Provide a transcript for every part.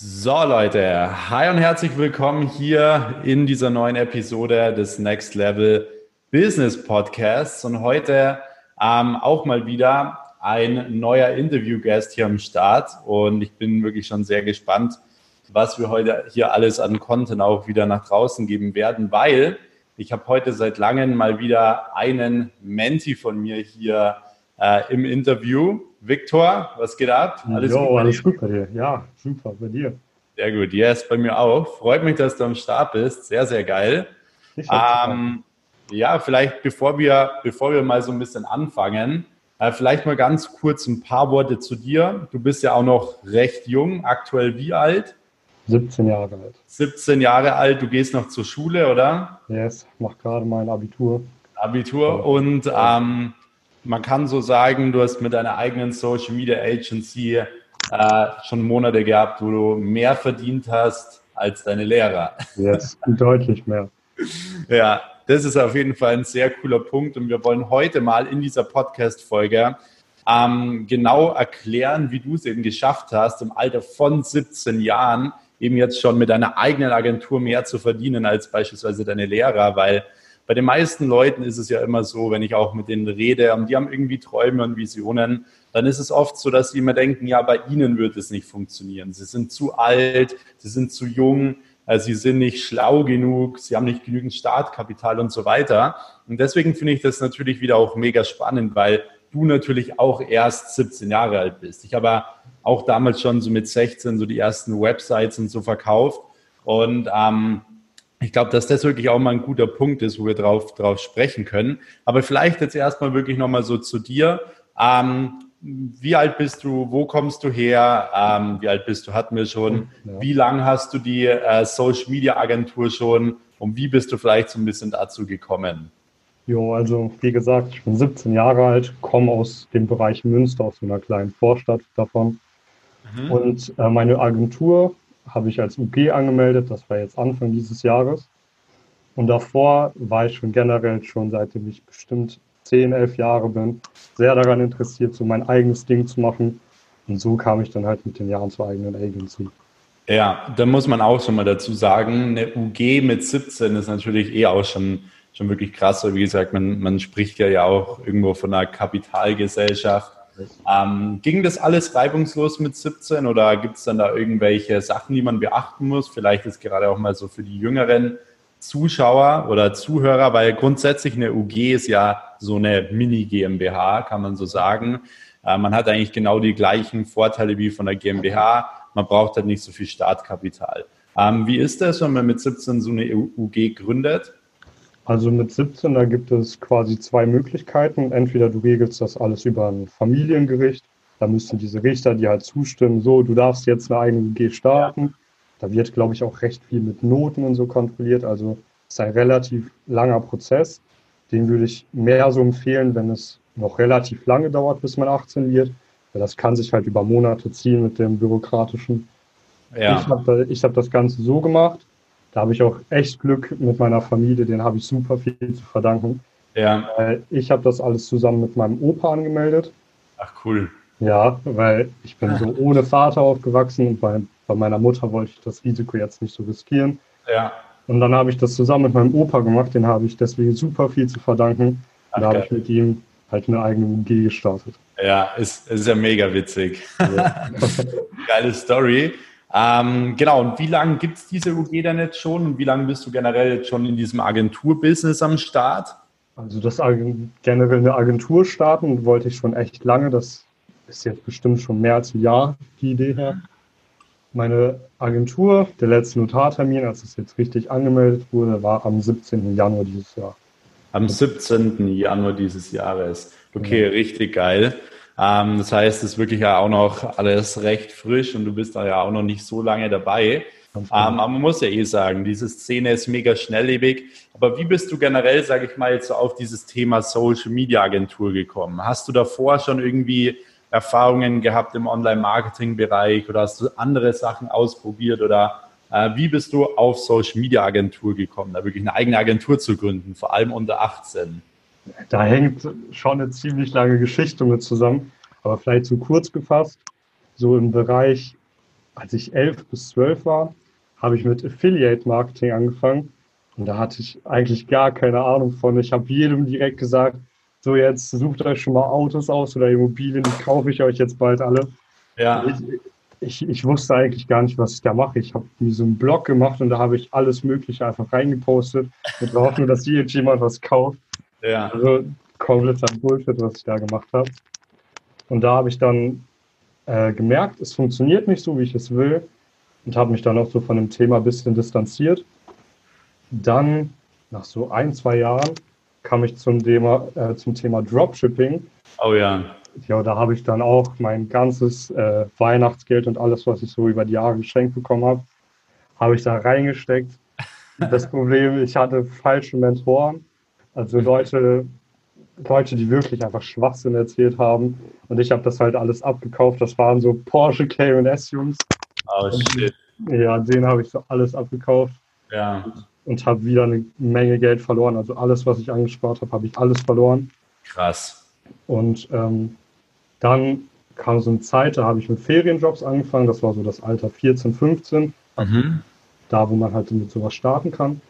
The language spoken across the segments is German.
So Leute, hi und herzlich willkommen hier in dieser neuen Episode des Next Level Business Podcasts und heute ähm, auch mal wieder ein neuer Interviewgast hier am Start und ich bin wirklich schon sehr gespannt, was wir heute hier alles an Content auch wieder nach draußen geben werden, weil ich habe heute seit langem mal wieder einen Menti von mir hier äh, im Interview. Viktor, was geht ab? Alles jo, gut alles gut bei dir. Ja, super, bei dir. Sehr gut, yes, bei mir auch. Freut mich, dass du am Start bist. Sehr, sehr geil. Ähm, ja, vielleicht bevor wir, bevor wir mal so ein bisschen anfangen, äh, vielleicht mal ganz kurz ein paar Worte zu dir. Du bist ja auch noch recht jung, aktuell wie alt? 17 Jahre alt. 17 Jahre alt, du gehst noch zur Schule, oder? Yes, mach gerade mein Abitur. Abitur und ähm, man kann so sagen, du hast mit deiner eigenen Social Media Agency äh, schon Monate gehabt, wo du mehr verdient hast als deine Lehrer. Yes, deutlich mehr. Ja, das ist auf jeden Fall ein sehr cooler Punkt und wir wollen heute mal in dieser Podcast-Folge ähm, genau erklären, wie du es eben geschafft hast, im Alter von 17 Jahren eben jetzt schon mit deiner eigenen Agentur mehr zu verdienen als beispielsweise deine Lehrer, weil bei den meisten Leuten ist es ja immer so, wenn ich auch mit denen rede und die haben irgendwie Träume und Visionen, dann ist es oft so, dass sie immer denken, ja, bei ihnen wird es nicht funktionieren. Sie sind zu alt, sie sind zu jung, äh, sie sind nicht schlau genug, sie haben nicht genügend Startkapital und so weiter. Und deswegen finde ich das natürlich wieder auch mega spannend, weil du natürlich auch erst 17 Jahre alt bist. Ich habe auch damals schon so mit 16 so die ersten Websites und so verkauft. Und ähm, ich glaube, dass das wirklich auch mal ein guter Punkt ist, wo wir drauf, drauf sprechen können. Aber vielleicht jetzt erstmal wirklich nochmal so zu dir. Ähm, wie alt bist du? Wo kommst du her? Ähm, wie alt bist du? Hatten wir schon. Ja. Wie lange hast du die äh, Social Media Agentur schon? Und wie bist du vielleicht so ein bisschen dazu gekommen? Jo, also wie gesagt, ich bin 17 Jahre alt, komme aus dem Bereich Münster, aus einer kleinen Vorstadt davon. Mhm. Und äh, meine Agentur habe ich als UG angemeldet, das war jetzt Anfang dieses Jahres. Und davor war ich schon generell schon, seitdem ich bestimmt 10, 11 Jahre bin, sehr daran interessiert, so mein eigenes Ding zu machen. Und so kam ich dann halt mit den Jahren zur eigenen Agency. Ja, da muss man auch schon mal dazu sagen, eine UG mit 17 ist natürlich eh auch schon, schon wirklich krass. Wie gesagt, man, man spricht ja, ja auch irgendwo von einer Kapitalgesellschaft. Ähm, ging das alles reibungslos mit 17 oder gibt es dann da irgendwelche Sachen, die man beachten muss? Vielleicht ist gerade auch mal so für die Jüngeren Zuschauer oder Zuhörer, weil grundsätzlich eine UG ist ja so eine Mini-GmbH, kann man so sagen. Äh, man hat eigentlich genau die gleichen Vorteile wie von der GmbH. Man braucht halt nicht so viel Startkapital. Ähm, wie ist das, wenn man mit 17 so eine UG gründet? Also mit 17, da gibt es quasi zwei Möglichkeiten. Entweder du regelst das alles über ein Familiengericht. Da müssen diese Richter dir halt zustimmen, so, du darfst jetzt eine eigene UG starten. Da wird, glaube ich, auch recht viel mit Noten und so kontrolliert. Also es ist ein relativ langer Prozess. Den würde ich mehr so empfehlen, wenn es noch relativ lange dauert, bis man 18 wird. Weil das kann sich halt über Monate ziehen mit dem bürokratischen. Ja. Ich habe hab das Ganze so gemacht da habe ich auch echt Glück mit meiner Familie, den habe ich super viel zu verdanken. Ja. Ich habe das alles zusammen mit meinem Opa angemeldet. Ach cool. Ja, weil ich bin so ohne Vater aufgewachsen und bei, bei meiner Mutter wollte ich das Risiko jetzt nicht so riskieren. Ja. Und dann habe ich das zusammen mit meinem Opa gemacht, den habe ich deswegen super viel zu verdanken. Ach, da habe ich mit ihm halt eine eigene UG gestartet. Ja, ist, ist ja mega witzig. Ja. Geile Story. Ähm, genau, und wie lange gibt es diese UG denn jetzt schon und wie lange bist du generell jetzt schon in diesem Agenturbusiness am Start? Also das generell eine Agentur starten wollte ich schon echt lange. Das ist jetzt bestimmt schon mehr als ein Jahr die Idee her. Meine Agentur, der letzte Notartermin, als es jetzt richtig angemeldet wurde, war am 17. Januar dieses Jahr. Am 17. Januar dieses Jahres. Okay, ja. richtig geil. Ähm, das heißt, es ist wirklich ja auch noch alles recht frisch und du bist da ja auch noch nicht so lange dabei. Ähm, aber man muss ja eh sagen, diese Szene ist mega schnelllebig. Aber wie bist du generell, sage ich mal, jetzt so auf dieses Thema Social Media Agentur gekommen? Hast du davor schon irgendwie Erfahrungen gehabt im Online-Marketing-Bereich oder hast du andere Sachen ausprobiert oder äh, wie bist du auf Social Media Agentur gekommen, da wirklich eine eigene Agentur zu gründen, vor allem unter 18? Da hängt schon eine ziemlich lange Geschichte mit zusammen. Aber vielleicht so kurz gefasst, so im Bereich als ich elf bis zwölf war, habe ich mit Affiliate Marketing angefangen. Und da hatte ich eigentlich gar keine Ahnung von. Ich habe jedem direkt gesagt, so jetzt sucht euch schon mal Autos aus oder Immobilien, die kaufe ich euch jetzt bald alle. Ja. Ich, ich, ich wusste eigentlich gar nicht, was ich da mache. Ich habe mir so einen Blog gemacht und da habe ich alles Mögliche einfach reingepostet mit der Hoffnung, dass jemand was kauft. Ja. Also kompletter Bullshit, was ich da gemacht habe. Und da habe ich dann äh, gemerkt, es funktioniert nicht so, wie ich es will und habe mich dann auch so von dem Thema ein bisschen distanziert. Dann, nach so ein, zwei Jahren, kam ich zum Thema, äh, zum Thema Dropshipping. Oh ja. Ja, da habe ich dann auch mein ganzes äh, Weihnachtsgeld und alles, was ich so über die Jahre geschenkt bekommen habe, habe ich da reingesteckt. Das Problem, ich hatte falsche Mentoren, also Leute, Leute, die wirklich einfach Schwachsinn erzählt haben. Und ich habe das halt alles abgekauft. Das waren so Porsche KS-Jungs. Oh shit. Ja, den habe ich so alles abgekauft. Ja. Und, und habe wieder eine Menge Geld verloren. Also alles, was ich angespart habe, habe ich alles verloren. Krass. Und ähm, dann kam so eine Zeit, da habe ich mit Ferienjobs angefangen. Das war so das Alter 14, 15. Mhm. Da, wo man halt mit sowas starten kann.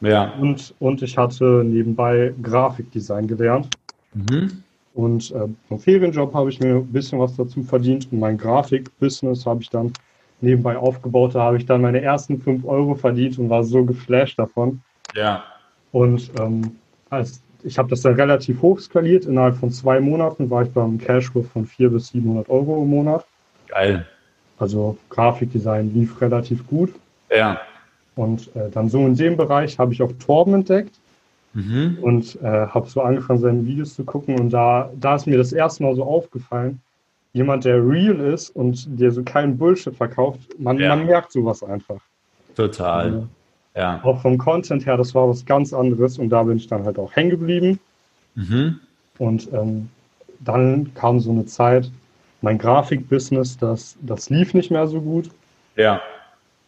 Ja. Und, und ich hatte nebenbei Grafikdesign gelernt. Mhm. Und äh, vom Ferienjob habe ich mir ein bisschen was dazu verdient. Und mein Grafikbusiness habe ich dann nebenbei aufgebaut. Da habe ich dann meine ersten 5 Euro verdient und war so geflasht davon. Ja. Und ähm, als, ich habe das dann relativ hoch skaliert. Innerhalb von zwei Monaten war ich beim Cashflow von 400 bis 700 Euro im Monat. Geil. Also Grafikdesign lief relativ gut. Ja. Und äh, dann so in dem Bereich habe ich auch Torben entdeckt mhm. und äh, habe so angefangen, seine Videos zu gucken. Und da, da ist mir das erste Mal so aufgefallen, jemand, der real ist und der so keinen Bullshit verkauft, man, ja. man merkt sowas einfach. Total. Äh, ja. Auch vom Content her, das war was ganz anderes und da bin ich dann halt auch hängen geblieben. Mhm. Und ähm, dann kam so eine Zeit, mein Grafikbusiness, das, das lief nicht mehr so gut. Ja.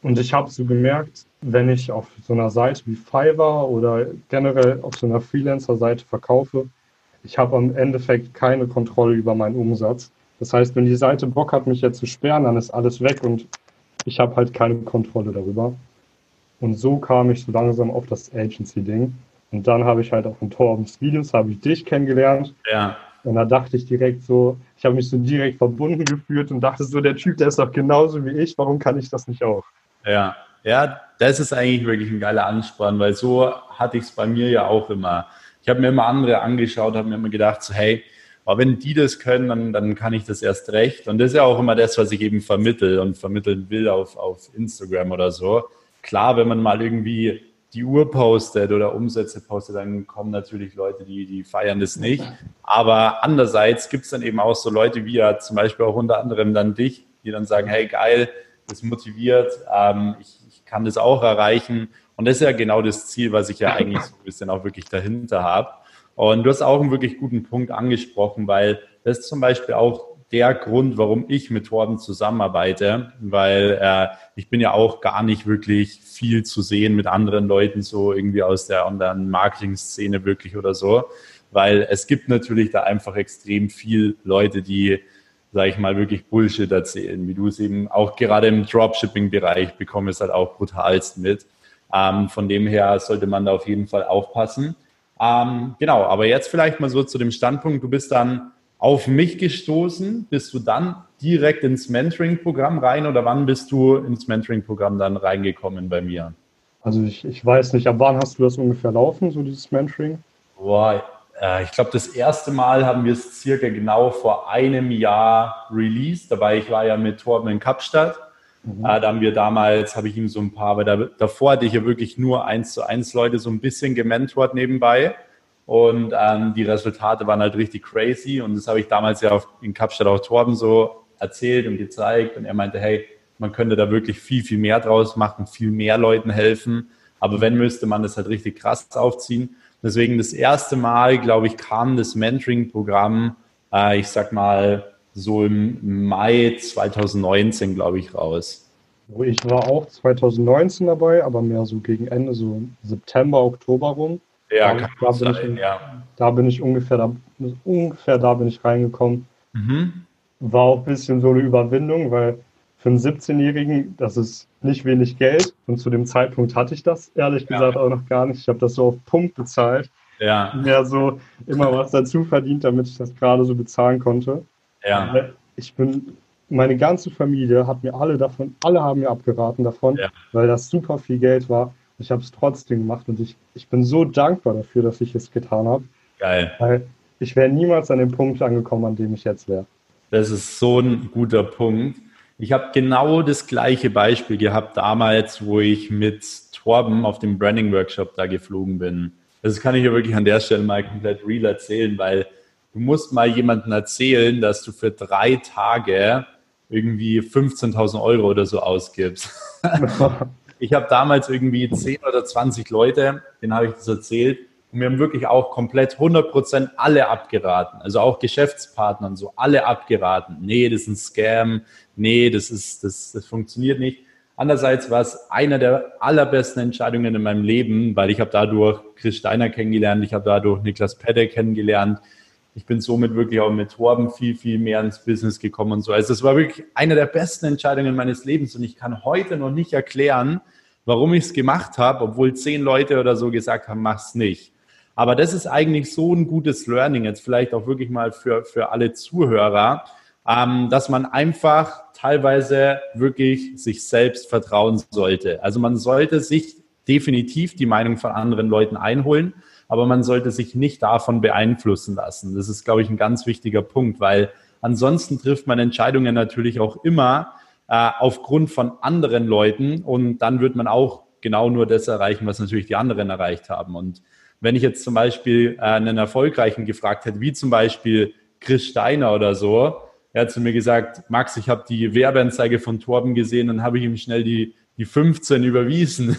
Und ich habe so gemerkt, wenn ich auf so einer Seite wie Fiverr oder generell auf so einer Freelancer-Seite verkaufe, ich habe am Endeffekt keine Kontrolle über meinen Umsatz. Das heißt, wenn die Seite Bock hat, mich jetzt zu sperren, dann ist alles weg und ich habe halt keine Kontrolle darüber. Und so kam ich so langsam auf das Agency-Ding. Und dann habe ich halt auch in Torbens Videos, habe ich dich kennengelernt. Ja. Und da dachte ich direkt so, ich habe mich so direkt verbunden gefühlt und dachte so, der Typ, der ist doch genauso wie ich, warum kann ich das nicht auch? Ja, ja, das ist eigentlich wirklich ein geiler Ansporn, weil so hatte ich es bei mir ja auch immer. Ich habe mir immer andere angeschaut, habe mir immer gedacht, so, hey, aber wenn die das können, dann, dann kann ich das erst recht. Und das ist ja auch immer das, was ich eben vermittel und vermitteln will auf, auf Instagram oder so. Klar, wenn man mal irgendwie die Uhr postet oder Umsätze postet, dann kommen natürlich Leute, die, die feiern das nicht. Aber andererseits gibt es dann eben auch so Leute wie ja zum Beispiel auch unter anderem dann dich, die dann sagen, hey geil, das motiviert, ähm, ich, ich kann das auch erreichen. Und das ist ja genau das Ziel, was ich ja eigentlich so ein bisschen auch wirklich dahinter habe. Und du hast auch einen wirklich guten Punkt angesprochen, weil das ist zum Beispiel auch der Grund, warum ich mit Torben zusammenarbeite, weil äh, ich bin ja auch gar nicht wirklich viel zu sehen mit anderen Leuten, so irgendwie aus der Online-Marketing-Szene wirklich oder so, weil es gibt natürlich da einfach extrem viel Leute, die, sage ich mal, wirklich Bullshit erzählen, wie du es eben auch gerade im Dropshipping-Bereich bekommst, halt auch brutalst mit. Ähm, von dem her sollte man da auf jeden Fall aufpassen. Ähm, genau, aber jetzt vielleicht mal so zu dem Standpunkt, du bist dann auf mich gestoßen, bist du dann direkt ins Mentoring-Programm rein oder wann bist du ins Mentoring-Programm dann reingekommen bei mir? Also ich, ich weiß nicht, ab wann hast du das ungefähr laufen, so dieses Mentoring? Boah, äh, ich glaube, das erste Mal haben wir es circa genau vor einem Jahr released. Dabei, ich war ja mit Torben in Kapstadt Mhm. Äh, da haben wir damals, habe ich ihm so ein paar, weil da, davor hatte ich ja wirklich nur eins zu eins Leute so ein bisschen gementort nebenbei. Und ähm, die Resultate waren halt richtig crazy. Und das habe ich damals ja auf, in Kapstadt auch Torben so erzählt und gezeigt. Und er meinte, hey, man könnte da wirklich viel, viel mehr draus machen, viel mehr Leuten helfen. Aber wenn müsste man das halt richtig krass aufziehen. Deswegen das erste Mal, glaube ich, kam das Mentoring-Programm, äh, ich sag mal, so im Mai 2019, glaube ich, raus. Ich war auch 2019 dabei, aber mehr so gegen Ende, so September, Oktober rum. Ja, da, da bin sein, ich, ja. Da bin ich ungefähr da, ungefähr da bin ich reingekommen. Mhm. War auch ein bisschen so eine Überwindung, weil für einen 17-Jährigen, das ist nicht wenig Geld. Und zu dem Zeitpunkt hatte ich das ehrlich gesagt ja. auch noch gar nicht. Ich habe das so auf Punkt bezahlt. Ja. Mir so immer was dazu verdient, damit ich das gerade so bezahlen konnte. Ja. Ich bin, meine ganze Familie hat mir alle davon, alle haben mir abgeraten davon, ja. weil das super viel Geld war. Ich habe es trotzdem gemacht und ich, ich bin so dankbar dafür, dass ich es getan habe. Geil. Weil ich wäre niemals an dem Punkt angekommen, an dem ich jetzt wäre. Das ist so ein guter Punkt. Ich habe genau das gleiche Beispiel gehabt damals, wo ich mit Torben auf dem Branding Workshop da geflogen bin. Das kann ich ja wirklich an der Stelle mal komplett real erzählen, weil du musst mal jemandem erzählen, dass du für drei Tage irgendwie 15.000 Euro oder so ausgibst. ich habe damals irgendwie 10 oder 20 Leute, denen habe ich das erzählt und wir haben wirklich auch komplett 100% alle abgeraten. Also auch Geschäftspartner und so, alle abgeraten. Nee, das ist ein Scam. Nee, das ist, das, das funktioniert nicht. Andererseits war es einer der allerbesten Entscheidungen in meinem Leben, weil ich habe dadurch Chris Steiner kennengelernt, ich habe dadurch Niklas Pedde kennengelernt. Ich bin somit wirklich auch mit Torben viel, viel mehr ins Business gekommen und so. Also es war wirklich eine der besten Entscheidungen meines Lebens und ich kann heute noch nicht erklären, warum ich es gemacht habe, obwohl zehn Leute oder so gesagt haben, mach's nicht. Aber das ist eigentlich so ein gutes Learning, jetzt vielleicht auch wirklich mal für, für alle Zuhörer, ähm, dass man einfach teilweise wirklich sich selbst vertrauen sollte. Also man sollte sich definitiv die Meinung von anderen Leuten einholen, aber man sollte sich nicht davon beeinflussen lassen. Das ist, glaube ich, ein ganz wichtiger Punkt, weil ansonsten trifft man Entscheidungen natürlich auch immer äh, aufgrund von anderen Leuten und dann wird man auch genau nur das erreichen, was natürlich die anderen erreicht haben. Und wenn ich jetzt zum Beispiel äh, einen Erfolgreichen gefragt hätte, wie zum Beispiel Chris Steiner oder so, er hat zu mir gesagt, Max, ich habe die Werbeanzeige von Torben gesehen, dann habe ich ihm schnell die, die 15 überwiesen.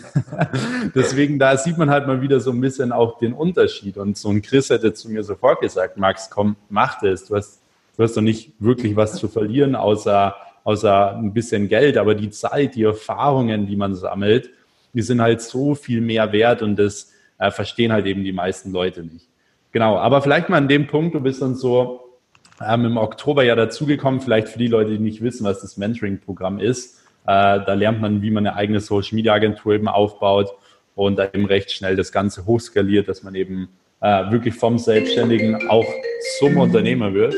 Deswegen, da sieht man halt mal wieder so ein bisschen auch den Unterschied. Und so ein Chris hätte zu mir sofort gesagt, Max, komm, mach das. Du hast, du hast doch nicht wirklich was zu verlieren, außer, außer ein bisschen Geld. Aber die Zeit, die Erfahrungen, die man sammelt, die sind halt so viel mehr wert und das äh, verstehen halt eben die meisten Leute nicht. Genau, aber vielleicht mal an dem Punkt, du bist dann so ähm, im Oktober ja dazugekommen, vielleicht für die Leute, die nicht wissen, was das Mentoring-Programm ist. Äh, da lernt man, wie man eine eigene Social-Media-Agentur eben aufbaut und da eben recht schnell das Ganze hochskaliert, dass man eben äh, wirklich vom Selbstständigen auch zum Unternehmer wird.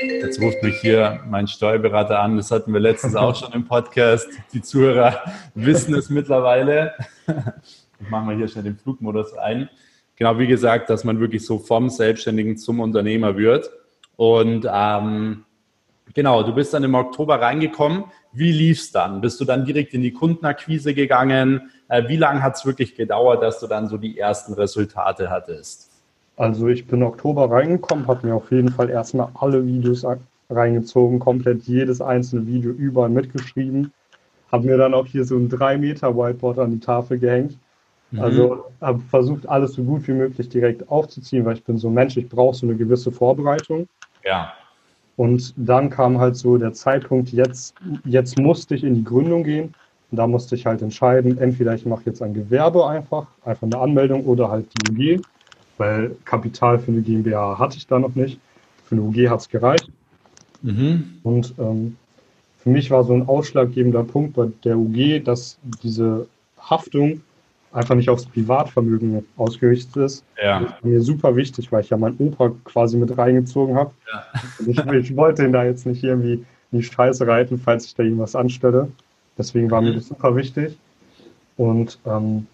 Jetzt ruft mich hier mein Steuerberater an. Das hatten wir letztens auch schon im Podcast. Die Zuhörer wissen es mittlerweile. Ich mache mal hier schnell den Flugmodus ein. Genau, wie gesagt, dass man wirklich so vom Selbstständigen zum Unternehmer wird. Und ähm, genau, du bist dann im Oktober reingekommen. Wie lief es dann? Bist du dann direkt in die Kundenakquise gegangen? Äh, wie lange hat es wirklich gedauert, dass du dann so die ersten Resultate hattest? Also ich bin Oktober reingekommen, habe mir auf jeden Fall erstmal alle Videos reingezogen, komplett jedes einzelne Video überall mitgeschrieben. Habe mir dann auch hier so ein 3 Meter Whiteboard an die Tafel gehängt Mhm. Also habe versucht, alles so gut wie möglich direkt aufzuziehen, weil ich bin so ein Mensch, ich brauche so eine gewisse Vorbereitung. Ja. Und dann kam halt so der Zeitpunkt, jetzt, jetzt musste ich in die Gründung gehen. Und da musste ich halt entscheiden, entweder ich mache jetzt ein Gewerbe einfach, einfach eine Anmeldung oder halt die UG, weil Kapital für eine GmbH hatte ich da noch nicht. Für eine UG hat es gereicht. Mhm. Und ähm, für mich war so ein ausschlaggebender Punkt bei der UG, dass diese Haftung einfach nicht aufs Privatvermögen ausgerichtet ist. Ja. Das ist mir super wichtig, weil ich ja meinen Opa quasi mit reingezogen habe. Ja. Ich, ich, wollte ihn da jetzt nicht irgendwie in die Scheiße reiten, falls ich da irgendwas anstelle. Deswegen war mhm. mir das super wichtig. Und ähm,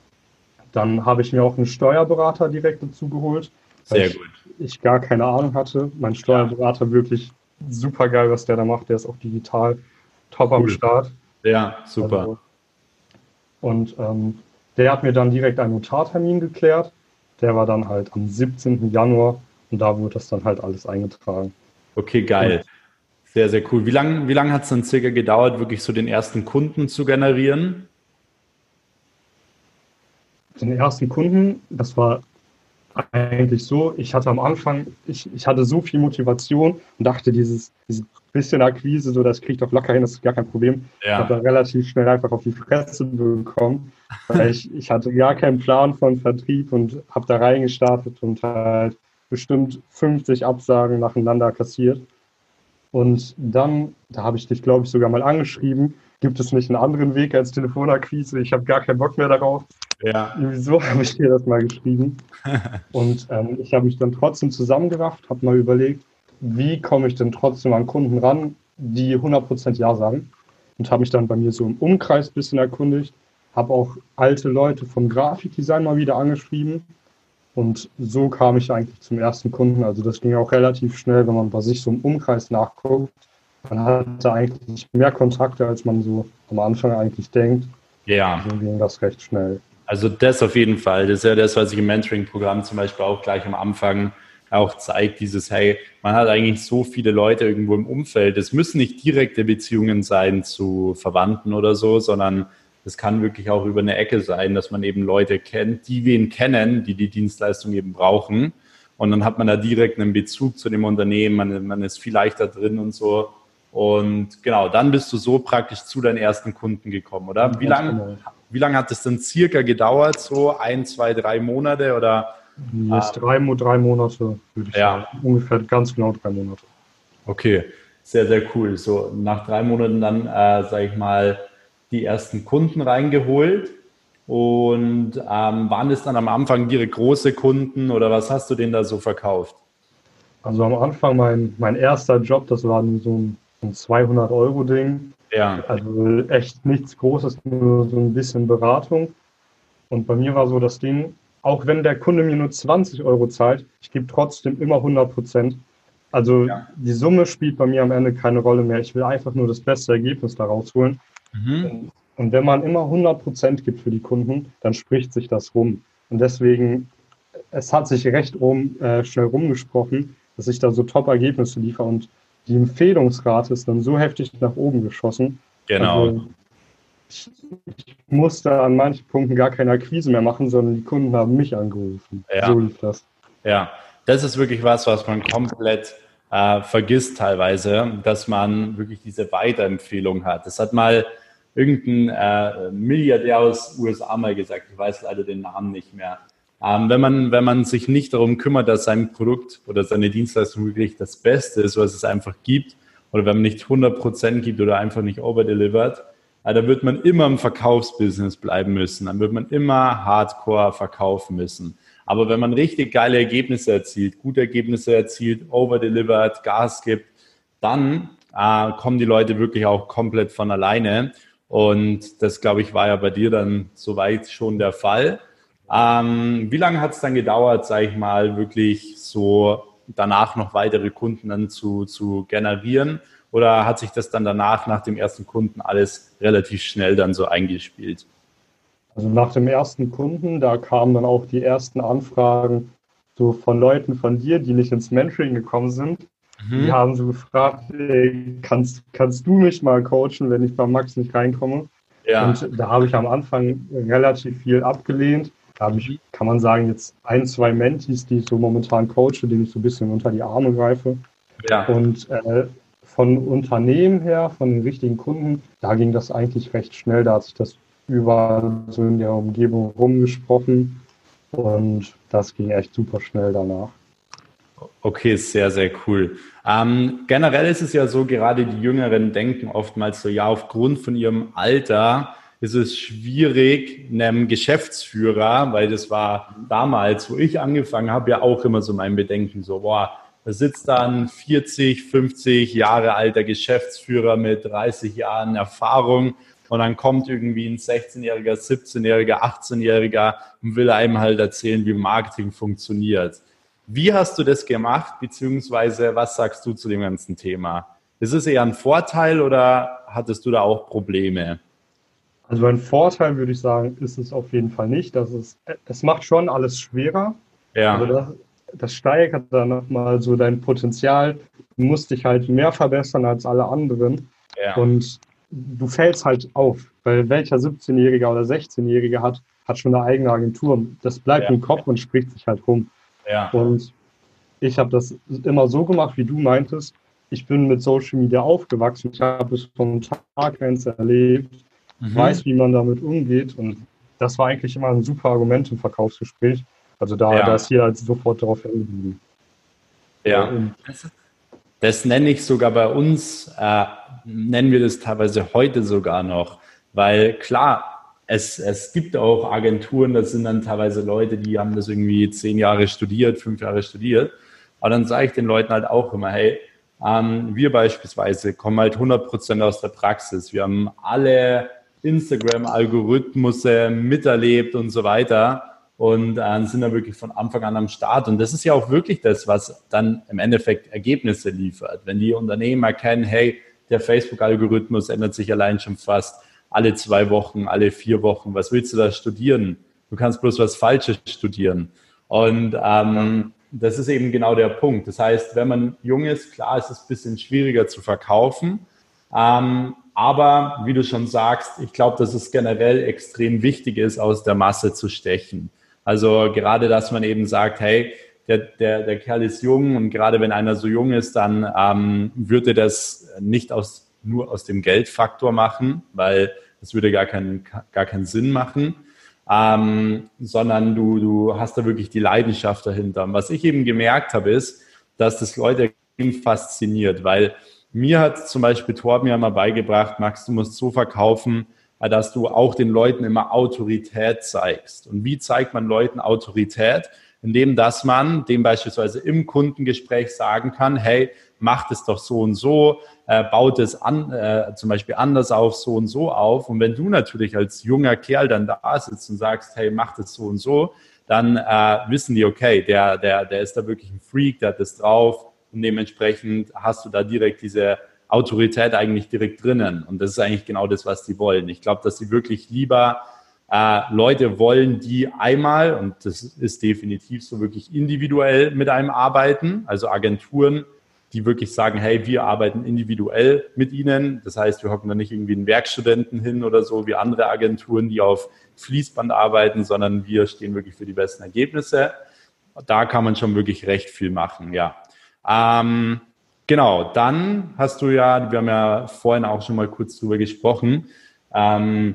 dann habe ich mir auch einen Steuerberater direkt dazu geholt. Sehr ich, gut. Ich gar keine Ahnung hatte. Mein Steuerberater ja. wirklich super geil, was der da macht. Der ist auch digital top cool. am Start. Ja, super. Also, und ähm, der hat mir dann direkt einen Notartermin geklärt. Der war dann halt am 17. Januar und da wurde das dann halt alles eingetragen. Okay, geil. Sehr, sehr cool. Wie lange wie lang hat es dann circa gedauert, wirklich so den ersten Kunden zu generieren? Den ersten Kunden, das war eigentlich so, ich hatte am Anfang, ich, ich hatte so viel Motivation und dachte, dieses, dieses bisschen Akquise, so das kriege ich doch locker hin, das ist gar kein Problem. Ja. Ich habe da relativ schnell einfach auf die Fresse bekommen, weil ich, ich hatte gar keinen Plan von Vertrieb und habe da reingestartet und halt bestimmt 50 Absagen nacheinander kassiert. Und dann, da habe ich dich, glaube ich, sogar mal angeschrieben, gibt es nicht einen anderen Weg als Telefonakquise? Ich habe gar keinen Bock mehr darauf. Ja. Wieso habe ich dir das mal geschrieben? und ähm, ich habe mich dann trotzdem zusammengerafft, habe mal überlegt, wie komme ich denn trotzdem an Kunden ran, die 100% Ja sagen. Und habe mich dann bei mir so im Umkreis ein bisschen erkundigt, habe auch alte Leute vom Grafikdesign mal wieder angeschrieben. Und so kam ich eigentlich zum ersten Kunden. Also das ging auch relativ schnell, wenn man bei sich so im Umkreis nachguckt. Man hatte eigentlich mehr Kontakte, als man so am Anfang eigentlich denkt. Ja. So ging das recht schnell. Also das auf jeden Fall. Das ist ja das, was ich im Mentoring-Programm zum Beispiel auch gleich am Anfang auch zeigt, dieses, hey, man hat eigentlich so viele Leute irgendwo im Umfeld. Es müssen nicht direkte Beziehungen sein zu Verwandten oder so, sondern es kann wirklich auch über eine Ecke sein, dass man eben Leute kennt, die wen kennen, die die Dienstleistung eben brauchen. Und dann hat man da direkt einen Bezug zu dem Unternehmen, man, man ist viel leichter drin und so. Und genau, dann bist du so praktisch zu deinen ersten Kunden gekommen, oder? Wie lange genau. wie lang hat es denn circa gedauert? So ein, zwei, drei Monate oder? Jetzt ähm, drei, drei Monate, würde ich ja. sagen. Ungefähr ganz genau drei Monate. Okay, sehr, sehr cool. So nach drei Monaten dann, äh, sage ich mal, die ersten Kunden reingeholt. Und ähm, waren es dann am Anfang direkt große Kunden oder was hast du denen da so verkauft? Also am Anfang mein, mein erster Job, das war so ein, ein 200-Euro-Ding. Ja. Also echt nichts Großes, nur so ein bisschen Beratung. Und bei mir war so das Ding, auch wenn der Kunde mir nur 20 Euro zahlt, ich gebe trotzdem immer 100 Prozent. Also ja. die Summe spielt bei mir am Ende keine Rolle mehr. Ich will einfach nur das beste Ergebnis daraus holen. Mhm. Und wenn man immer 100 Prozent gibt für die Kunden, dann spricht sich das rum. Und deswegen, es hat sich recht rum, äh, schnell rumgesprochen, dass ich da so Top-Ergebnisse liefere. Und die Empfehlungsrate ist dann so heftig nach oben geschossen. Genau. Also, ich, ich, musste an manchen Punkten gar keine Akquise mehr machen, sondern die Kunden haben mich angerufen. Ja. So lief das. Ja, das ist wirklich was, was man komplett äh, vergisst teilweise, dass man wirklich diese Weiterempfehlung hat. Das hat mal irgendein äh, Milliardär aus USA mal gesagt, ich weiß leider den Namen nicht mehr. Ähm, wenn, man, wenn man sich nicht darum kümmert, dass sein Produkt oder seine Dienstleistung wirklich das Beste ist, was es einfach gibt, oder wenn man nicht 100% gibt oder einfach nicht overdelivert, äh, dann wird man immer im Verkaufsbusiness bleiben müssen. Dann wird man immer hardcore verkaufen müssen. Aber wenn man richtig geile Ergebnisse erzielt, gute Ergebnisse erzielt, overdelivered, Gas gibt, dann äh, kommen die Leute wirklich auch komplett von alleine. Und das, glaube ich, war ja bei dir dann soweit schon der Fall. Ähm, wie lange hat es dann gedauert, sage ich mal, wirklich so danach noch weitere Kunden dann zu, zu generieren? Oder hat sich das dann danach, nach dem ersten Kunden, alles relativ schnell dann so eingespielt? Also nach dem ersten Kunden, da kamen dann auch die ersten Anfragen so von Leuten von dir, die nicht ins Mentoring gekommen sind. Mhm. Die haben so gefragt, ey, kannst, kannst du mich mal coachen, wenn ich bei Max nicht reinkomme? Ja. Und da habe ich am Anfang relativ viel abgelehnt. Da habe ich, mhm. kann man sagen, jetzt ein, zwei Mentis, die ich so momentan coache, denen ich so ein bisschen unter die Arme greife. Ja. Und äh, von Unternehmen her, von den richtigen Kunden, da ging das eigentlich recht schnell. Da hat sich das überall so in der Umgebung rumgesprochen. Und das ging echt super schnell danach. Okay, sehr, sehr cool. Ähm, generell ist es ja so, gerade die Jüngeren denken oftmals so, ja, aufgrund von ihrem Alter ist es schwierig, einem Geschäftsführer, weil das war damals, wo ich angefangen habe, ja auch immer so mein Bedenken, so, boah, da sitzt dann 40, 50 Jahre alter Geschäftsführer mit 30 Jahren Erfahrung und dann kommt irgendwie ein 16-Jähriger, 17-Jähriger, 18-Jähriger und will einem halt erzählen, wie Marketing funktioniert. Wie hast du das gemacht, beziehungsweise was sagst du zu dem ganzen Thema? Ist es eher ein Vorteil oder hattest du da auch Probleme? Also ein Vorteil würde ich sagen, ist es auf jeden Fall nicht. Das ist, es macht schon alles schwerer. Ja. Also das, das steigert dann nochmal so dein Potenzial. Du musst dich halt mehr verbessern als alle anderen. Ja. Und du fällst halt auf, weil welcher 17-Jährige oder 16-Jährige hat, hat schon eine eigene Agentur. Das bleibt ja. im Kopf und spricht sich halt rum. Ja. Und ich habe das immer so gemacht, wie du meintest. Ich bin mit Social Media aufgewachsen. Ich habe es vom Tag eins erlebt, mhm. weiß, wie man damit umgeht. Und das war eigentlich immer ein super Argument im Verkaufsgespräch. Also da, ja. da ist hier halt sofort darauf hingewiesen. Ja. Das nenne ich sogar bei uns, äh, nennen wir das teilweise heute sogar noch, weil klar, es, es gibt auch Agenturen, das sind dann teilweise Leute, die haben das irgendwie zehn Jahre studiert, fünf Jahre studiert. Aber dann sage ich den Leuten halt auch immer, hey, ähm, wir beispielsweise kommen halt 100 Prozent aus der Praxis. Wir haben alle Instagram-Algorithmus miterlebt und so weiter und äh, sind da wirklich von Anfang an am Start. Und das ist ja auch wirklich das, was dann im Endeffekt Ergebnisse liefert. Wenn die Unternehmen erkennen, hey, der Facebook-Algorithmus ändert sich allein schon fast alle zwei Wochen, alle vier Wochen. Was willst du da studieren? Du kannst bloß was Falsches studieren. Und ähm, das ist eben genau der Punkt. Das heißt, wenn man jung ist, klar ist es ein bisschen schwieriger zu verkaufen. Ähm, aber wie du schon sagst, ich glaube, dass es generell extrem wichtig ist, aus der Masse zu stechen. Also gerade, dass man eben sagt, hey, der, der, der Kerl ist jung und gerade wenn einer so jung ist, dann ähm, würde das nicht aus, nur aus dem Geldfaktor machen, weil das würde gar keinen, gar keinen Sinn machen, ähm, sondern du, du hast da wirklich die Leidenschaft dahinter. Und was ich eben gemerkt habe, ist, dass das Leute fasziniert, weil mir hat zum Beispiel Torben ja mal beigebracht, Max, du musst so verkaufen, dass du auch den Leuten immer Autorität zeigst. Und wie zeigt man Leuten Autorität? Indem, dass man dem beispielsweise im Kundengespräch sagen kann, hey, macht es doch so und so, äh, baut es an, äh, zum Beispiel anders auf, so und so auf. Und wenn du natürlich als junger Kerl dann da sitzt und sagst, hey, macht es so und so, dann äh, wissen die, okay, der, der, der ist da wirklich ein Freak, der hat das drauf und dementsprechend hast du da direkt diese Autorität eigentlich direkt drinnen. Und das ist eigentlich genau das, was die wollen. Ich glaube, dass sie wirklich lieber äh, Leute wollen, die einmal, und das ist definitiv so, wirklich individuell mit einem arbeiten, also Agenturen, die wirklich sagen, hey, wir arbeiten individuell mit ihnen. Das heißt, wir hocken da nicht irgendwie einen Werkstudenten hin oder so wie andere Agenturen, die auf Fließband arbeiten, sondern wir stehen wirklich für die besten Ergebnisse. Da kann man schon wirklich recht viel machen, ja. Ähm, Genau, dann hast du ja, wir haben ja vorhin auch schon mal kurz drüber gesprochen, ähm,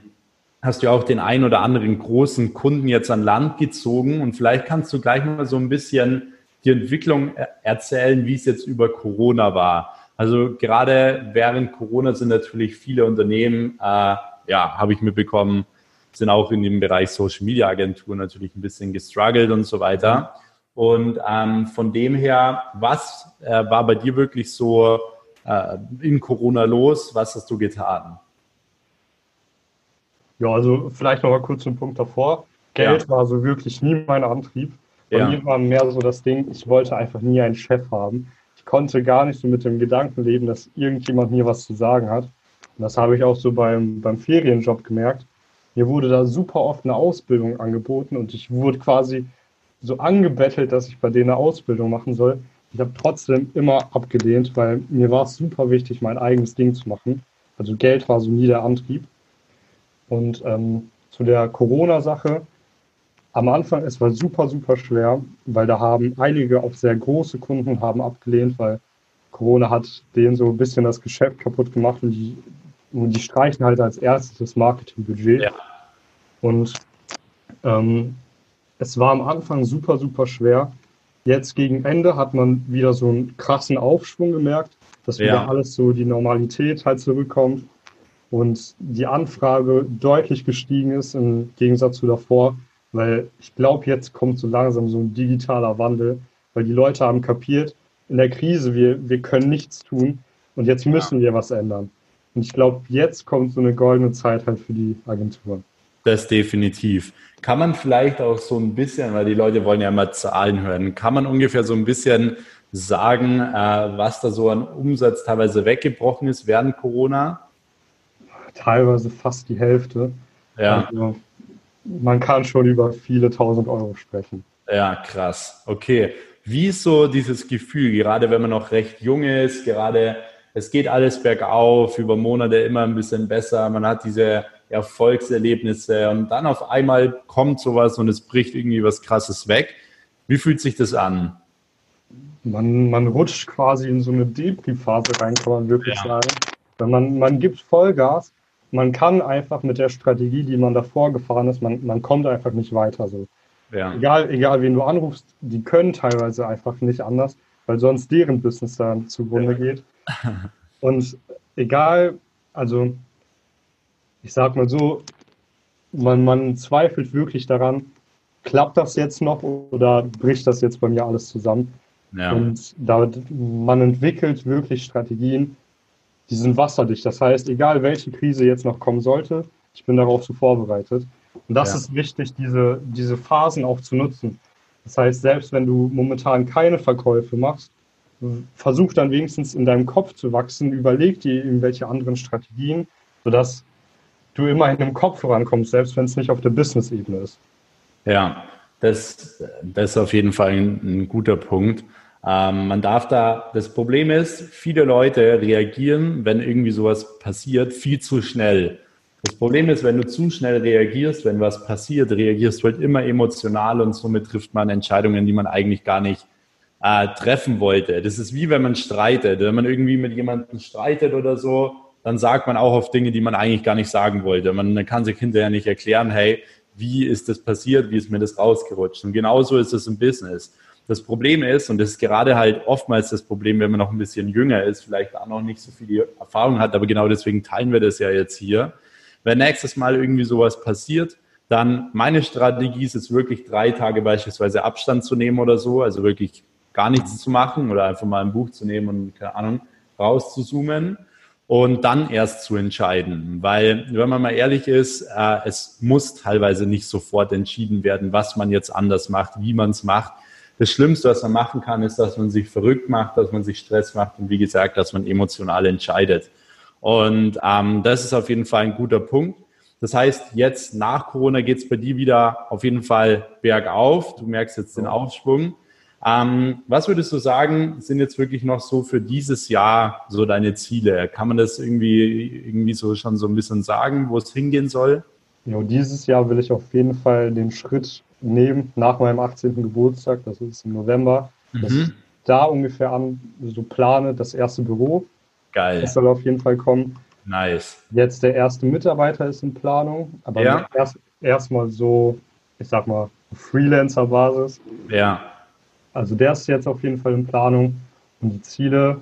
hast du auch den einen oder anderen großen Kunden jetzt an Land gezogen und vielleicht kannst du gleich mal so ein bisschen die Entwicklung erzählen, wie es jetzt über Corona war. Also gerade während Corona sind natürlich viele Unternehmen, äh, ja, habe ich mitbekommen, sind auch in dem Bereich Social Media Agentur natürlich ein bisschen gestruggelt und so weiter. Und ähm, von dem her, was äh, war bei dir wirklich so äh, in Corona los? Was hast du getan? Ja, also vielleicht noch mal kurz einen Punkt davor. Geld ja. war so wirklich nie mein Antrieb. Bei ja. mir war mehr so das Ding, ich wollte einfach nie einen Chef haben. Ich konnte gar nicht so mit dem Gedanken leben, dass irgendjemand mir was zu sagen hat. Und das habe ich auch so beim, beim Ferienjob gemerkt. Mir wurde da super oft eine Ausbildung angeboten und ich wurde quasi so angebettelt, dass ich bei denen eine Ausbildung machen soll. Ich habe trotzdem immer abgelehnt, weil mir war es super wichtig, mein eigenes Ding zu machen. Also Geld war so nie der Antrieb. Und ähm, zu der Corona-Sache, am Anfang, es war super, super schwer, weil da haben einige, auch sehr große Kunden, haben abgelehnt, weil Corona hat denen so ein bisschen das Geschäft kaputt gemacht und die, und die streichen halt als erstes das Marketingbudget. Ja. Und ähm, es war am Anfang super, super schwer. Jetzt gegen Ende hat man wieder so einen krassen Aufschwung gemerkt, dass wieder ja. alles so die Normalität halt zurückkommt und die Anfrage deutlich gestiegen ist im Gegensatz zu davor, weil ich glaube, jetzt kommt so langsam so ein digitaler Wandel, weil die Leute haben kapiert, in der Krise, wir, wir können nichts tun und jetzt müssen ja. wir was ändern. Und ich glaube, jetzt kommt so eine goldene Zeit halt für die Agenturen. Das definitiv. Kann man vielleicht auch so ein bisschen, weil die Leute wollen ja immer Zahlen hören, kann man ungefähr so ein bisschen sagen, äh, was da so an Umsatz teilweise weggebrochen ist während Corona? Teilweise fast die Hälfte. Ja. Also, man kann schon über viele tausend Euro sprechen. Ja, krass. Okay. Wie ist so dieses Gefühl, gerade wenn man noch recht jung ist, gerade es geht alles bergauf, über Monate immer ein bisschen besser, man hat diese Erfolgserlebnisse und dann auf einmal kommt sowas und es bricht irgendwie was Krasses weg. Wie fühlt sich das an? Man, man rutscht quasi in so eine Depri-Phase rein, kann man wirklich ja. sagen. Wenn man, man gibt Vollgas, man kann einfach mit der Strategie, die man davor gefahren ist, man, man kommt einfach nicht weiter. So. Ja. Egal, egal, wen du anrufst, die können teilweise einfach nicht anders. weil sonst deren Business dann zugrunde geht. Und egal, also ich sag mal so, man, man zweifelt wirklich daran, klappt das jetzt noch oder bricht das jetzt bei mir alles zusammen? Ja. Und da, man entwickelt wirklich Strategien, die sind wasserdicht. Das heißt, egal welche Krise jetzt noch kommen sollte, ich bin darauf so vorbereitet. Und das ja. ist wichtig, diese, diese Phasen auch zu nutzen. Das heißt, selbst wenn du momentan keine Verkäufe machst, versuch dann wenigstens in deinem Kopf zu wachsen, überleg dir irgendwelche anderen Strategien, sodass du immerhin im Kopf vorankommst, selbst wenn es nicht auf der Business-Ebene ist. Ja, das, das ist auf jeden Fall ein, ein guter Punkt. Ähm, man darf da, das Problem ist, viele Leute reagieren, wenn irgendwie sowas passiert, viel zu schnell. Das Problem ist, wenn du zu schnell reagierst, wenn was passiert, reagierst du halt immer emotional und somit trifft man Entscheidungen, die man eigentlich gar nicht äh, treffen wollte. Das ist wie wenn man streitet. Wenn man irgendwie mit jemandem streitet oder so, dann sagt man auch auf Dinge, die man eigentlich gar nicht sagen wollte. Man kann sich hinterher nicht erklären, hey, wie ist das passiert, wie ist mir das rausgerutscht? Und genauso ist es im Business. Das Problem ist, und das ist gerade halt oftmals das Problem, wenn man noch ein bisschen jünger ist, vielleicht auch noch nicht so viel Erfahrung hat, aber genau deswegen teilen wir das ja jetzt hier. Wenn nächstes Mal irgendwie sowas passiert, dann meine Strategie ist es wirklich drei Tage beispielsweise Abstand zu nehmen oder so, also wirklich gar nichts zu machen oder einfach mal ein Buch zu nehmen und keine Ahnung rauszuzoomen und dann erst zu entscheiden. Weil, wenn man mal ehrlich ist, äh, es muss teilweise nicht sofort entschieden werden, was man jetzt anders macht, wie man es macht. Das Schlimmste, was man machen kann, ist, dass man sich verrückt macht, dass man sich Stress macht und wie gesagt, dass man emotional entscheidet. Und ähm, das ist auf jeden Fall ein guter Punkt. Das heißt, jetzt nach Corona geht es bei dir wieder auf jeden Fall bergauf. Du merkst jetzt den Aufschwung. Ähm, was würdest du sagen, sind jetzt wirklich noch so für dieses Jahr so deine Ziele? Kann man das irgendwie, irgendwie so schon so ein bisschen sagen, wo es hingehen soll? Ja, dieses Jahr will ich auf jeden Fall den Schritt nehmen nach meinem 18. Geburtstag, das ist im November, mhm. dass ich da ungefähr an so plane, das erste Büro. Geil. Das soll auf jeden Fall kommen. Nice. Jetzt der erste Mitarbeiter ist in Planung, aber ja. erst erstmal so, ich sag mal, Freelancer-Basis. Ja. Also der ist jetzt auf jeden Fall in Planung. Und die Ziele,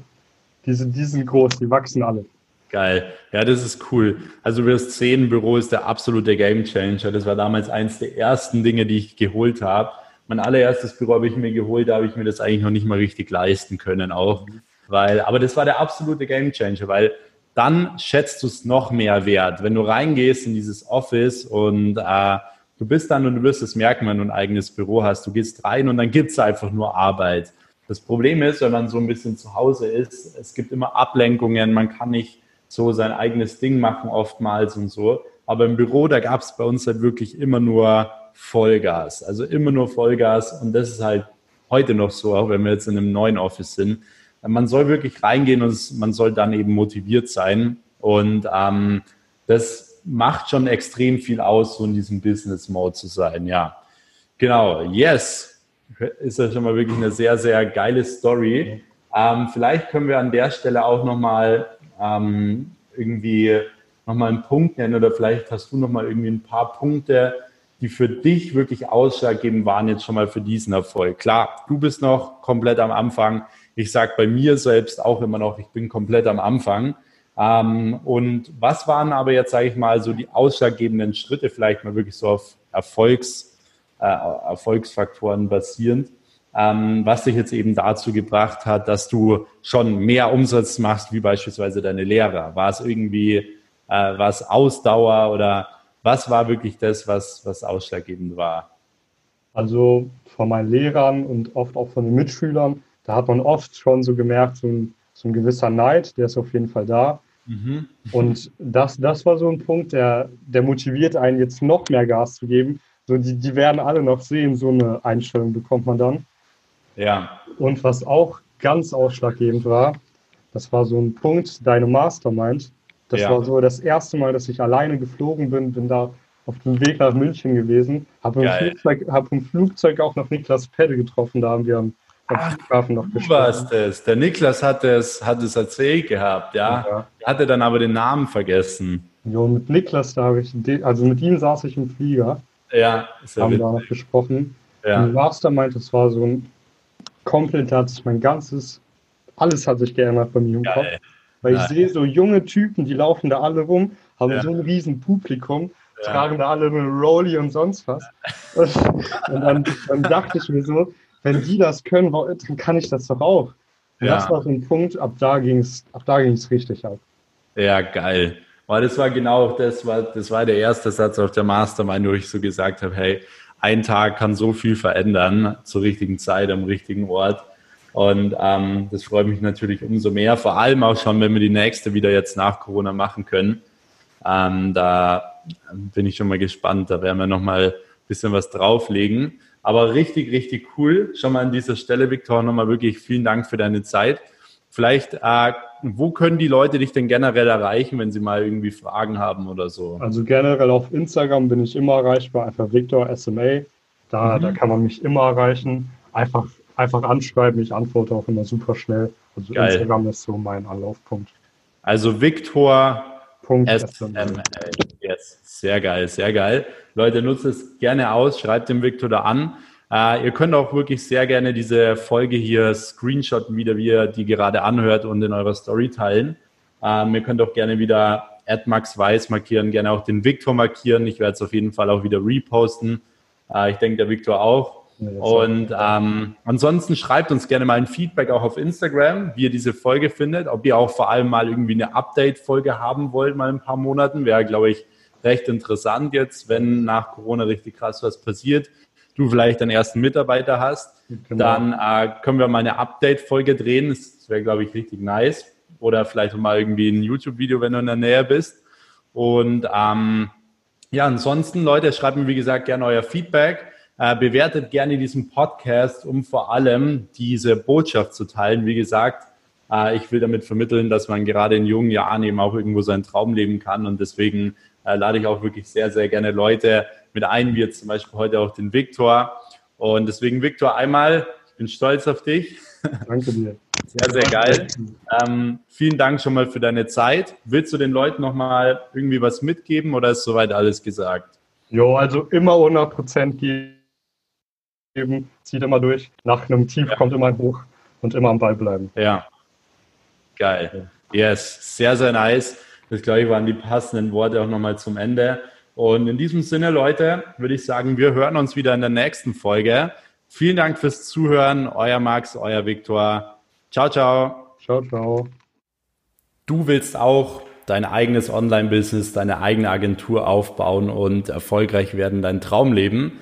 die sind, die sind groß, die wachsen alle. Geil. Ja, das ist cool. Also sehen, Büro ist der absolute Game Changer. Das war damals eins der ersten Dinge, die ich geholt habe. Mein allererstes Büro habe ich mir geholt, da habe ich mir das eigentlich noch nicht mal richtig leisten können auch. Weil, aber das war der absolute Game Changer, weil dann schätzt du es noch mehr wert. Wenn du reingehst in dieses Office und äh, Du bist dann und du wirst es merken, wenn du ein eigenes Büro hast. Du gehst rein und dann gibt es einfach nur Arbeit. Das Problem ist, wenn man so ein bisschen zu Hause ist, es gibt immer Ablenkungen, man kann nicht so sein eigenes Ding machen oftmals und so. Aber im Büro, da gab es bei uns halt wirklich immer nur Vollgas. Also immer nur Vollgas und das ist halt heute noch so, auch wenn wir jetzt in einem neuen Office sind. Man soll wirklich reingehen und man soll dann eben motiviert sein. Und ähm, das macht schon extrem viel aus, so in diesem Business Mode zu sein, ja. Genau, yes. Ist ja schon mal wirklich eine sehr, sehr geile Story. Ähm, vielleicht können wir an der Stelle auch nochmal ähm, irgendwie nochmal einen Punkt nennen oder vielleicht hast du nochmal irgendwie ein paar Punkte, die für dich wirklich ausschlaggebend waren jetzt schon mal für diesen Erfolg. Klar, du bist noch komplett am Anfang. Ich sage bei mir selbst auch immer noch, ich bin komplett am Anfang. Ähm, und was waren aber jetzt, sage ich mal, so die ausschlaggebenden Schritte, vielleicht mal wirklich so auf Erfolgs, äh, Erfolgsfaktoren basierend, ähm, was dich jetzt eben dazu gebracht hat, dass du schon mehr Umsatz machst, wie beispielsweise deine Lehrer? War es irgendwie, äh, war es Ausdauer oder was war wirklich das, was, was ausschlaggebend war? Also von meinen Lehrern und oft auch von den Mitschülern, da hat man oft schon so gemerkt, so ein so ein gewisser Neid, der ist auf jeden Fall da. Mhm. Und das, das war so ein Punkt, der, der motiviert einen jetzt noch mehr Gas zu geben. So, die, die werden alle noch sehen, so eine Einstellung bekommt man dann. Ja. Und was auch ganz ausschlaggebend war, das war so ein Punkt, deine Mastermind. Das ja. war so das erste Mal, dass ich alleine geflogen bin, bin da auf dem Weg nach München gewesen, habe im, Flugzeug, hab im Flugzeug auch noch Niklas Pedde getroffen, da haben wir am Ach, Flughafen noch du warst es. Der Niklas hat es, hat es erzählt gehabt, ja. ja. Hatte dann aber den Namen vergessen. Jo, mit Niklas, da habe ich, also mit ihm saß ich im Flieger. Ja, ist ja Haben da noch gesprochen. Ja. Und Mastermind, das war so ein, komplett hat sich mein ganzes, alles hat sich geändert bei mir im Geil. Kopf. Weil Geil. ich sehe so junge Typen, die laufen da alle rum, haben ja. so ein riesen Publikum, ja. tragen da alle eine Rolli und sonst was. Und, und dann, dann dachte ich mir so, wenn die das können, dann kann ich das doch auch. Und ja. das war so ein Punkt, ab da ging es ab da ging's richtig ab. Ja, geil. Weil das war genau das, war, das war der erste Satz auf der Mastermind, wo ich so gesagt habe, hey, ein Tag kann so viel verändern zur richtigen Zeit am richtigen Ort. Und ähm, das freut mich natürlich umso mehr, vor allem auch schon, wenn wir die nächste wieder jetzt nach Corona machen können. Ähm, da bin ich schon mal gespannt. Da werden wir nochmal ein bisschen was drauflegen. Aber richtig, richtig cool. Schon mal an dieser Stelle, Viktor, nochmal wirklich vielen Dank für deine Zeit. Vielleicht, äh, wo können die Leute dich denn generell erreichen, wenn sie mal irgendwie Fragen haben oder so? Also generell auf Instagram bin ich immer erreichbar, einfach Victor SMA. Da, mhm. da kann man mich immer erreichen. Einfach, einfach anschreiben, ich antworte auch immer super schnell. Also Geil. Instagram ist so mein Anlaufpunkt. Also Victor SMA. Yes. Sehr geil, sehr geil. Leute, nutzt es gerne aus, schreibt dem Victor da an. Äh, ihr könnt auch wirklich sehr gerne diese Folge hier screenshotten, wieder wie ihr die gerade anhört und in eurer Story teilen. Ähm, ihr könnt auch gerne wieder Max Weiß markieren, gerne auch den Victor markieren. Ich werde es auf jeden Fall auch wieder reposten. Äh, ich denke, der Victor auch. Und ähm, ansonsten schreibt uns gerne mal ein Feedback auch auf Instagram, wie ihr diese Folge findet, ob ihr auch vor allem mal irgendwie eine Update-Folge haben wollt, mal ein paar Monaten. Wäre, glaube ich, recht interessant jetzt, wenn nach Corona richtig krass was passiert du vielleicht deinen ersten Mitarbeiter hast, genau. dann äh, können wir mal eine Update-Folge drehen. Das wäre, glaube ich, richtig nice. Oder vielleicht mal irgendwie ein YouTube-Video, wenn du in der Nähe bist. Und ähm, ja, ansonsten, Leute, schreibt mir, wie gesagt, gerne euer Feedback. Äh, bewertet gerne diesen Podcast, um vor allem diese Botschaft zu teilen. Wie gesagt, äh, ich will damit vermitteln, dass man gerade in jungen Jahren eben auch irgendwo seinen Traum leben kann. Und deswegen äh, lade ich auch wirklich sehr, sehr gerne Leute mit ein, wie jetzt zum Beispiel heute auch den Viktor. Und deswegen, Viktor, einmal, ich bin stolz auf dich. Danke dir. Sehr, sehr geil. Ähm, vielen Dank schon mal für deine Zeit. Willst du den Leuten nochmal irgendwie was mitgeben oder ist soweit alles gesagt? Jo, also immer 100 Prozent geben, zieht immer durch. Nach einem Tief ja. kommt immer ein Hoch und immer am Ball bleiben. Ja, geil. Yes, sehr, sehr nice. Das, glaube ich, waren die passenden Worte auch nochmal zum Ende. Und in diesem Sinne, Leute, würde ich sagen, wir hören uns wieder in der nächsten Folge. Vielen Dank fürs Zuhören. Euer Max, euer Viktor. Ciao, ciao. Ciao, ciao. Du willst auch dein eigenes Online-Business, deine eigene Agentur aufbauen und erfolgreich werden, dein Traumleben,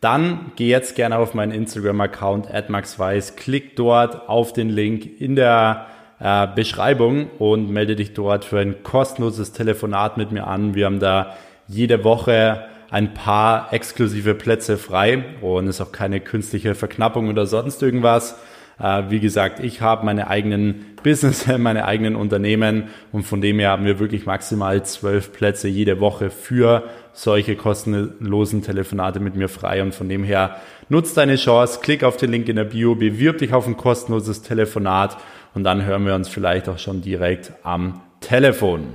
dann geh jetzt gerne auf meinen Instagram-Account @maxweiss, klick dort auf den Link in der äh, Beschreibung und melde dich dort für ein kostenloses Telefonat mit mir an. Wir haben da jede Woche ein paar exklusive Plätze frei und ist auch keine künstliche Verknappung oder sonst irgendwas. Äh, wie gesagt, ich habe meine eigenen Business, meine eigenen Unternehmen und von dem her haben wir wirklich maximal zwölf Plätze jede Woche für solche kostenlosen Telefonate mit mir frei und von dem her nutzt deine Chance, klick auf den Link in der Bio, bewirb dich auf ein kostenloses Telefonat und dann hören wir uns vielleicht auch schon direkt am Telefon.